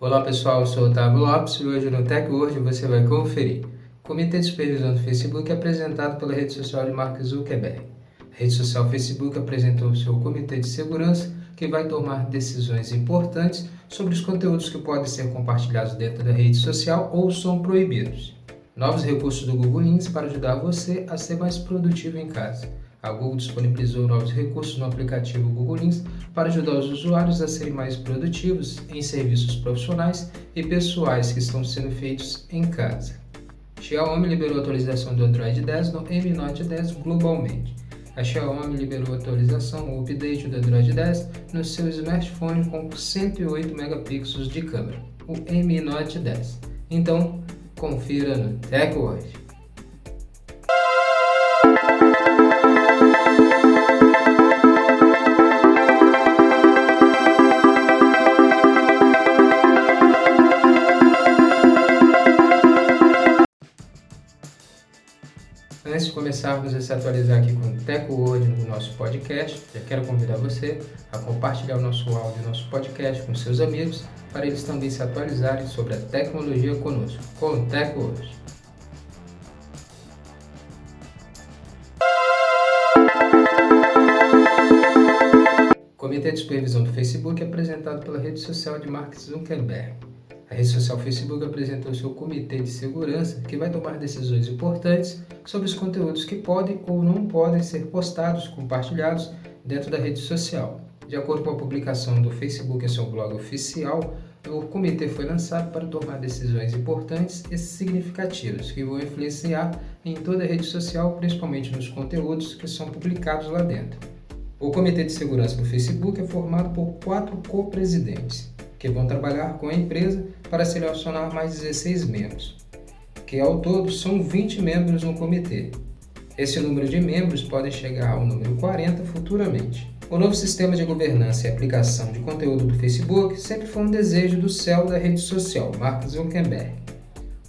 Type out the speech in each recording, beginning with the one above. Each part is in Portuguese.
Olá pessoal, eu sou Otávio Lopes e hoje no TechWord você vai conferir. O Comitê de Supervisão do Facebook é apresentado pela rede social de Mark Zuckerberg. A rede social Facebook apresentou seu Comitê de Segurança que vai tomar decisões importantes sobre os conteúdos que podem ser compartilhados dentro da rede social ou são proibidos. Novos recursos do Google Lens para ajudar você a ser mais produtivo em casa. A Google disponibilizou novos recursos no aplicativo Google Lens para ajudar os usuários a serem mais produtivos em serviços profissionais e pessoais que estão sendo feitos em casa. Xiaomi liberou a atualização do Android 10 no Mi Note 10 globalmente. A Xiaomi liberou a atualização, o update do Android 10 no seu smartphone com 108 megapixels de câmera, o Mi Note 10. Então, confira no TechWord. Antes de começarmos a se atualizar aqui com o TecWord no nosso podcast, já quero convidar você a compartilhar o nosso áudio, o nosso podcast com seus amigos, para eles também se atualizarem sobre a tecnologia conosco, com o TecWord. O Comitê de Supervisão do Facebook é apresentado pela rede social de Mark Zuckerberg. A rede social Facebook apresentou seu comitê de segurança que vai tomar decisões importantes sobre os conteúdos que podem ou não podem ser postados, compartilhados dentro da rede social. De acordo com a publicação do Facebook em seu blog oficial, o comitê foi lançado para tomar decisões importantes e significativas que vão influenciar em toda a rede social, principalmente nos conteúdos que são publicados lá dentro. O Comitê de Segurança do Facebook é formado por quatro co-presidentes que vão trabalhar com a empresa para selecionar mais 16 membros, que ao todo são 20 membros no comitê. Esse número de membros pode chegar ao número 40 futuramente. O novo sistema de governança e aplicação de conteúdo do Facebook sempre foi um desejo do céu da rede social, Mark Zuckerberg.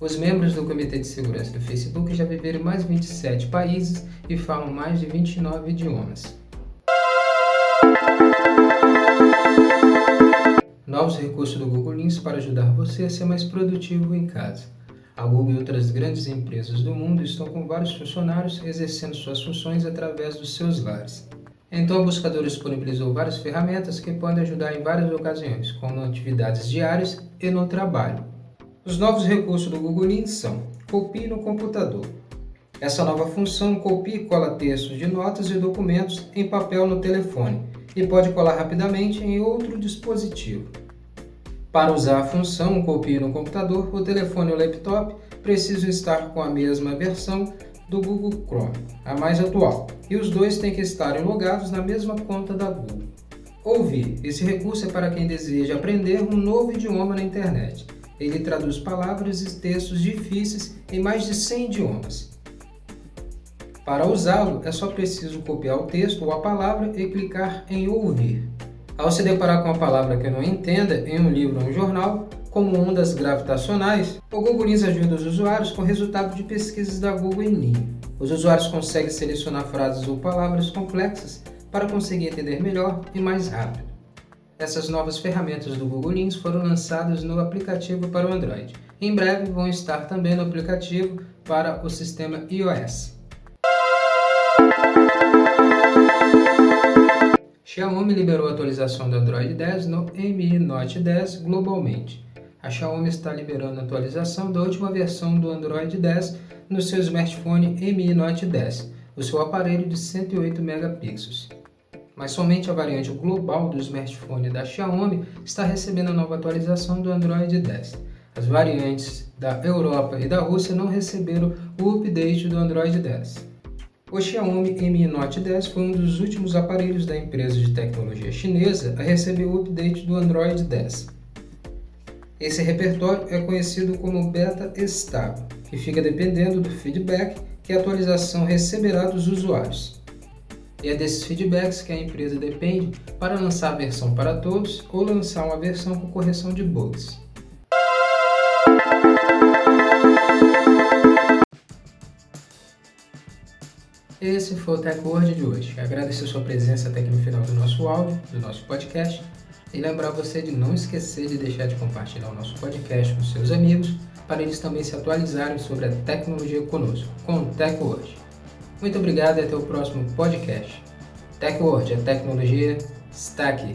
Os membros do Comitê de Segurança do Facebook já viveram em mais de 27 países e falam mais de 29 idiomas. Novos recursos do Google Lens para ajudar você a ser mais produtivo em casa. A Google e outras grandes empresas do mundo estão com vários funcionários exercendo suas funções através dos seus lares. Então, o buscador disponibilizou várias ferramentas que podem ajudar em várias ocasiões, como atividades diárias e no trabalho. Os novos recursos do Google Lens são Copie no computador. Essa nova função copia e cola textos de notas e documentos em papel no telefone e pode colar rapidamente em outro dispositivo. Para usar a função copie no computador, o telefone ou laptop precisam estar com a mesma versão do Google Chrome, a mais atual, e os dois têm que estar logados na mesma conta da Google. Ouvir. Esse recurso é para quem deseja aprender um novo idioma na internet. Ele traduz palavras e textos difíceis em mais de 100 idiomas. Para usá-lo, é só preciso copiar o texto ou a palavra e clicar em ouvir. Ao se deparar com uma palavra que não entenda em um livro ou um jornal, como ondas gravitacionais, o Google Lens ajuda os usuários com resultados de pesquisas da Google em linha. Os usuários conseguem selecionar frases ou palavras complexas para conseguir entender melhor e mais rápido. Essas novas ferramentas do Google Lens foram lançadas no aplicativo para o Android. Em breve vão estar também no aplicativo para o sistema iOS. Xiaomi liberou a atualização do Android 10 no Mi Note 10 globalmente. A Xiaomi está liberando a atualização da última versão do Android 10 no seu smartphone Mi Note 10, o seu aparelho de 108 megapixels. Mas somente a variante global do smartphone da Xiaomi está recebendo a nova atualização do Android 10. As variantes da Europa e da Rússia não receberam o update do Android 10. O Xiaomi Mi Note 10 foi um dos últimos aparelhos da empresa de tecnologia chinesa a receber o update do Android 10. Esse repertório é conhecido como beta estável e fica dependendo do feedback que a atualização receberá dos usuários. E é desses feedbacks que a empresa depende para lançar a versão para todos ou lançar uma versão com correção de bugs. Esse foi o Tech Word de hoje. Agradecer sua presença até aqui no final do nosso áudio, do nosso podcast. E lembrar você de não esquecer de deixar de compartilhar o nosso podcast com seus amigos, para eles também se atualizarem sobre a tecnologia conosco, com o TecWord. Muito obrigado e até o próximo podcast. TecWord, a tecnologia está aqui.